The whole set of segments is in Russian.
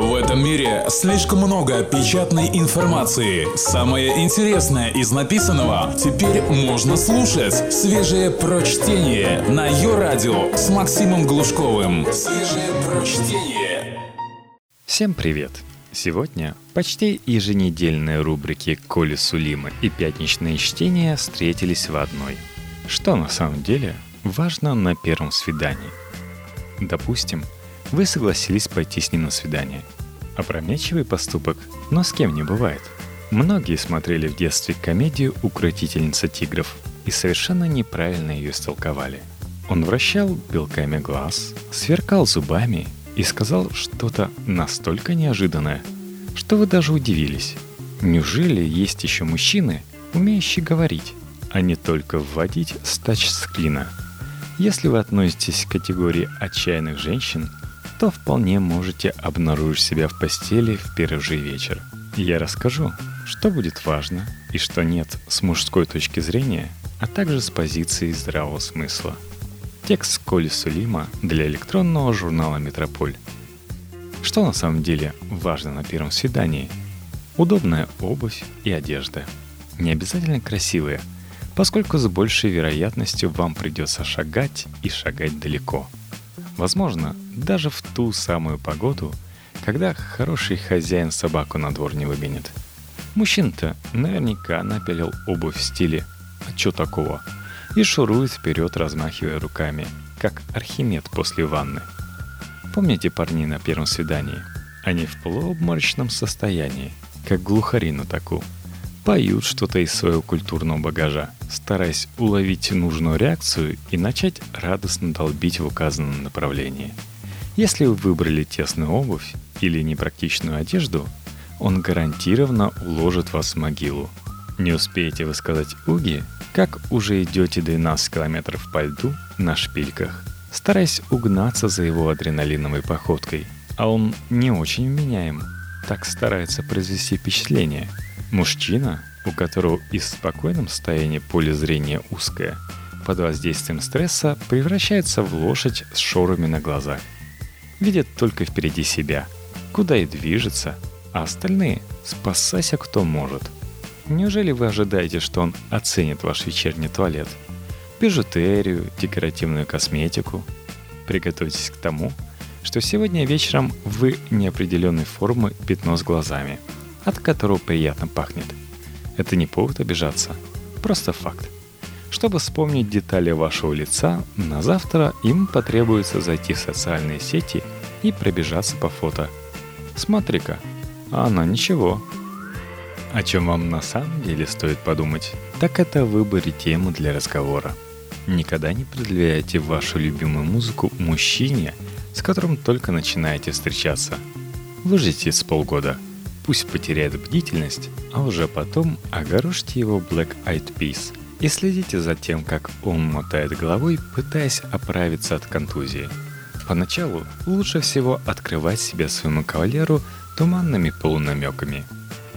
В этом мире слишком много печатной информации. Самое интересное из написанного теперь можно слушать. Свежее прочтение на ее радио с Максимом Глушковым. Свежее прочтение. Всем привет! Сегодня почти еженедельные рубрики Коли Сулима и пятничные чтения встретились в одной. Что на самом деле важно на первом свидании? Допустим, вы согласились пойти с ним на свидание. Опрометчивый поступок, но с кем не бывает. Многие смотрели в детстве комедию «Укротительница тигров» и совершенно неправильно ее истолковали. Он вращал белками глаз, сверкал зубами и сказал что-то настолько неожиданное, что вы даже удивились. Неужели есть еще мужчины, умеющие говорить, а не только вводить с тачскрина? Если вы относитесь к категории отчаянных женщин, то вполне можете обнаружить себя в постели в первый же вечер. Я расскажу, что будет важно и что нет с мужской точки зрения, а также с позиции здравого смысла. Текст Коли Сулима для электронного журнала «Метрополь». Что на самом деле важно на первом свидании? Удобная обувь и одежда. Не обязательно красивые, поскольку с большей вероятностью вам придется шагать и шагать далеко – Возможно, даже в ту самую погоду, когда хороший хозяин собаку на двор не выгонит. Мужчина-то наверняка напялил обувь в стиле «А чё такого?» и шурует вперед, размахивая руками, как Архимед после ванны. Помните парней на первом свидании? Они в полуобморочном состоянии, как глухари на таку – поют что-то из своего культурного багажа, стараясь уловить нужную реакцию и начать радостно долбить в указанном направлении. Если вы выбрали тесную обувь или непрактичную одежду, он гарантированно уложит вас в могилу. Не успеете вы сказать «уги», как уже идете 12 километров по льду на шпильках, стараясь угнаться за его адреналиновой походкой. А он не очень вменяем, так старается произвести впечатление – Мужчина, у которого и в спокойном состоянии поле зрения узкое, под воздействием стресса превращается в лошадь с шорами на глазах. Видит только впереди себя, куда и движется, а остальные спасайся кто может. Неужели вы ожидаете, что он оценит ваш вечерний туалет? Бижутерию, декоративную косметику? Приготовьтесь к тому, что сегодня вечером вы неопределенной формы пятно с глазами – от которого приятно пахнет. Это не повод обижаться, просто факт. Чтобы вспомнить детали вашего лица, на завтра им потребуется зайти в социальные сети и пробежаться по фото. Смотри-ка, а оно ничего. О чем вам на самом деле стоит подумать, так это выборе темы для разговора. Никогда не предъявляйте вашу любимую музыку мужчине, с которым только начинаете встречаться. Выждите с полгода – Пусть потеряет бдительность, а уже потом огорошьте его Black Eyed Peas и следите за тем, как он мотает головой, пытаясь оправиться от контузии. Поначалу лучше всего открывать себя своему кавалеру туманными полунамеками.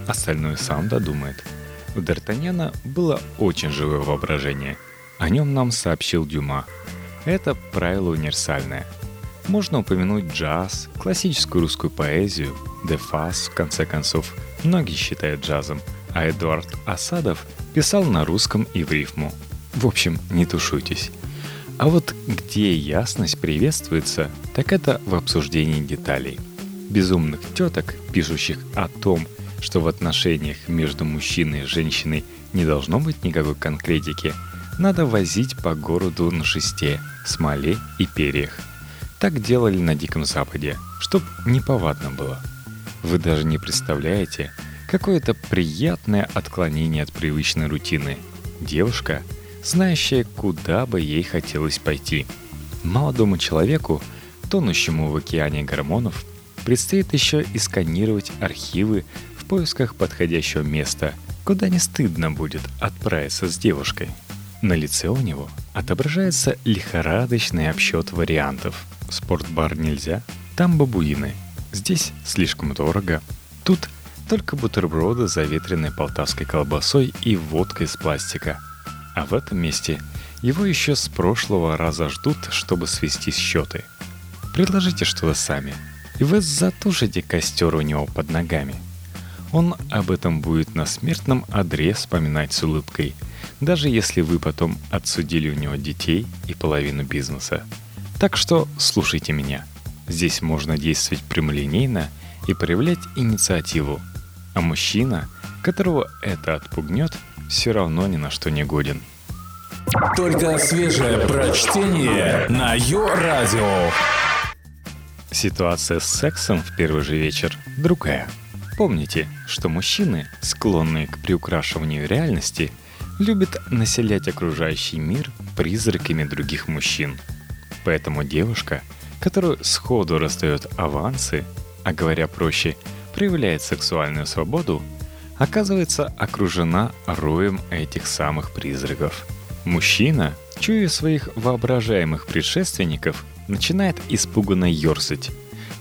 Остальное сам додумает. У Д'Артаньяна было очень живое воображение. О нем нам сообщил Дюма. Это правило универсальное – можно упомянуть джаз, классическую русскую поэзию, дефас, в конце концов, многие считают джазом, а Эдуард Асадов писал на русском и в рифму. В общем, не тушуйтесь. А вот где ясность приветствуется, так это в обсуждении деталей. Безумных теток, пишущих о том, что в отношениях между мужчиной и женщиной не должно быть никакой конкретики, надо возить по городу на шесте, смоле и перьях – так делали на Диком Западе, чтоб неповадно было. Вы даже не представляете, какое это приятное отклонение от привычной рутины. Девушка, знающая, куда бы ей хотелось пойти. Молодому человеку, тонущему в океане гормонов, предстоит еще и сканировать архивы в поисках подходящего места, куда не стыдно будет отправиться с девушкой. На лице у него отображается лихорадочный обсчет вариантов – спортбар нельзя, там бабуины. Здесь слишком дорого. Тут только бутерброды с заветренной полтавской колбасой и водкой из пластика. А в этом месте его еще с прошлого раза ждут, чтобы свести счеты. Предложите что-то сами. и вы затушите костер у него под ногами. Он об этом будет на смертном одре вспоминать с улыбкой, даже если вы потом отсудили у него детей и половину бизнеса. Так что слушайте меня. Здесь можно действовать прямолинейно и проявлять инициативу. А мужчина, которого это отпугнет, все равно ни на что не годен. Только свежее прочтение на Йо-Радио. Ситуация с сексом в первый же вечер другая. Помните, что мужчины, склонные к приукрашиванию реальности, любят населять окружающий мир призраками других мужчин. Поэтому девушка, которую сходу раздает авансы, а говоря проще, проявляет сексуальную свободу, оказывается окружена роем этих самых призраков. Мужчина, чуя своих воображаемых предшественников, начинает испуганно ерзать.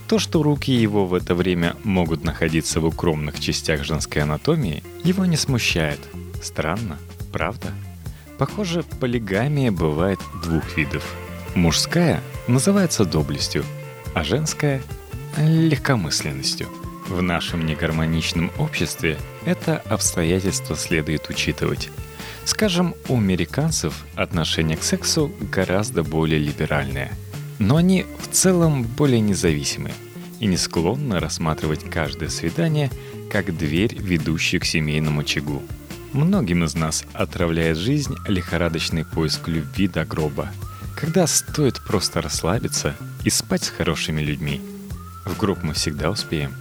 То, что руки его в это время могут находиться в укромных частях женской анатомии, его не смущает. Странно, правда? Похоже, полигамия бывает двух видов. Мужская называется доблестью, а женская – легкомысленностью. В нашем негармоничном обществе это обстоятельство следует учитывать. Скажем, у американцев отношение к сексу гораздо более либеральное – но они в целом более независимы и не склонны рассматривать каждое свидание как дверь, ведущую к семейному очагу. Многим из нас отравляет жизнь лихорадочный поиск любви до гроба, когда стоит просто расслабиться и спать с хорошими людьми. В гроб мы всегда успеем.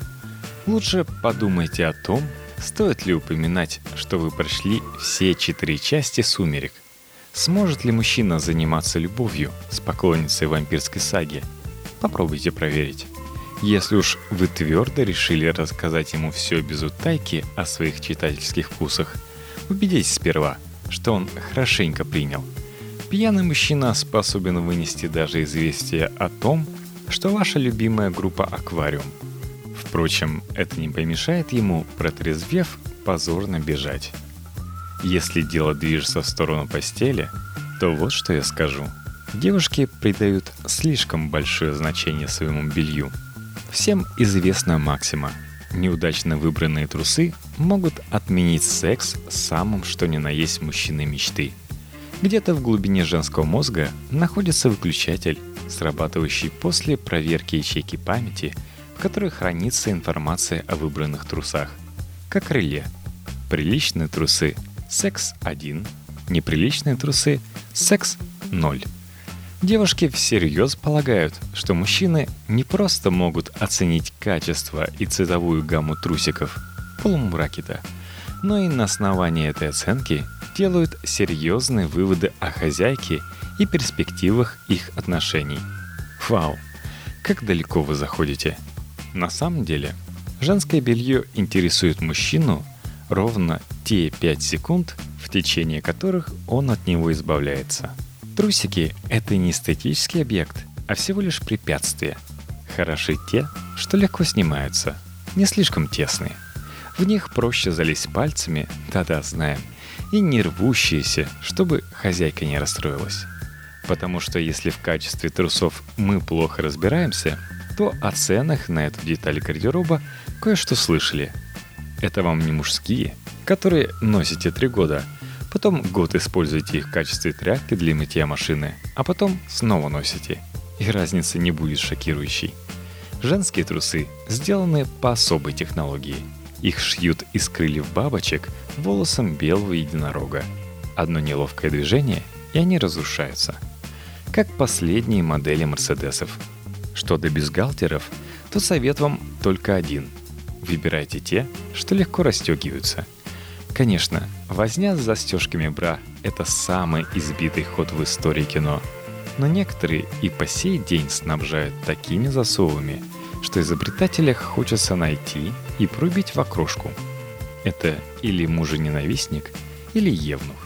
Лучше подумайте о том, стоит ли упоминать, что вы прошли все четыре части «Сумерек», Сможет ли мужчина заниматься любовью с поклонницей вампирской саги? Попробуйте проверить. Если уж вы твердо решили рассказать ему все без утайки о своих читательских вкусах, убедитесь сперва, что он хорошенько принял. Пьяный мужчина способен вынести даже известие о том, что ваша любимая группа «Аквариум». Впрочем, это не помешает ему, протрезвев, позорно бежать. Если дело движется в сторону постели, то вот что я скажу. Девушки придают слишком большое значение своему белью. Всем известна максима. Неудачно выбранные трусы могут отменить секс самым что ни на есть мужчины мечты. Где-то в глубине женского мозга находится выключатель, срабатывающий после проверки ячейки памяти, в которой хранится информация о выбранных трусах. Как реле. Приличные трусы – секс 1, неприличные трусы, секс 0. Девушки всерьез полагают, что мужчины не просто могут оценить качество и цветовую гамму трусиков полумракета, но и на основании этой оценки делают серьезные выводы о хозяйке и перспективах их отношений. Вау, как далеко вы заходите. На самом деле, женское белье интересует мужчину ровно те 5 секунд, в течение которых он от него избавляется. Трусики — это не эстетический объект, а всего лишь препятствие. Хороши те, что легко снимаются, не слишком тесные. В них проще залезть пальцами, да-да, знаем, и не рвущиеся, чтобы хозяйка не расстроилась. Потому что если в качестве трусов мы плохо разбираемся, то о ценах на эту деталь гардероба кое-что слышали – это вам не мужские, которые носите три года, потом год используете их в качестве тряпки для мытья машины, а потом снова носите. И разница не будет шокирующей. Женские трусы сделаны по особой технологии. Их шьют из крыльев бабочек волосом белого единорога. Одно неловкое движение, и они разрушаются. Как последние модели Мерседесов. Что до бюстгальтеров, то совет вам только один – Выбирайте те, что легко расстегиваются. Конечно, возня с застежками бра – это самый избитый ход в истории кино. Но некоторые и по сей день снабжают такими засовами, что изобретателя хочется найти и пробить в окрошку. Это или мужененавистник, или евнух,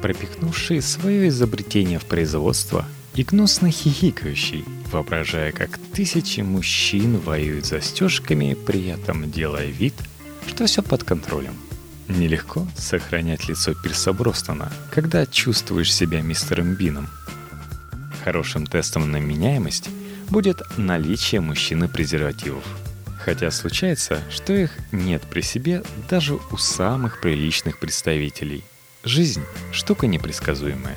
пропихнувший свое изобретение в производство и гнусно хихикающий – воображая, как тысячи мужчин воюют застежками, при этом делая вид, что все под контролем. Нелегко сохранять лицо Пирса Бростона, когда чувствуешь себя мистером Бином. Хорошим тестом на меняемость будет наличие мужчины презервативов. Хотя случается, что их нет при себе даже у самых приличных представителей. Жизнь – штука непредсказуемая.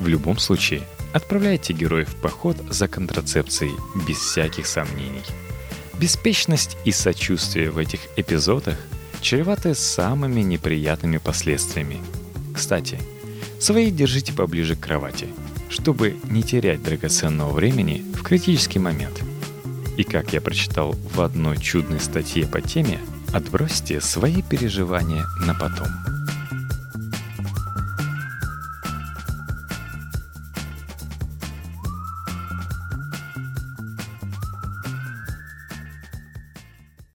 В любом случае, отправляйте героев в поход за контрацепцией без всяких сомнений. Беспечность и сочувствие в этих эпизодах чреваты самыми неприятными последствиями. Кстати, свои держите поближе к кровати, чтобы не терять драгоценного времени в критический момент. И как я прочитал в одной чудной статье по теме, отбросьте свои переживания на потом.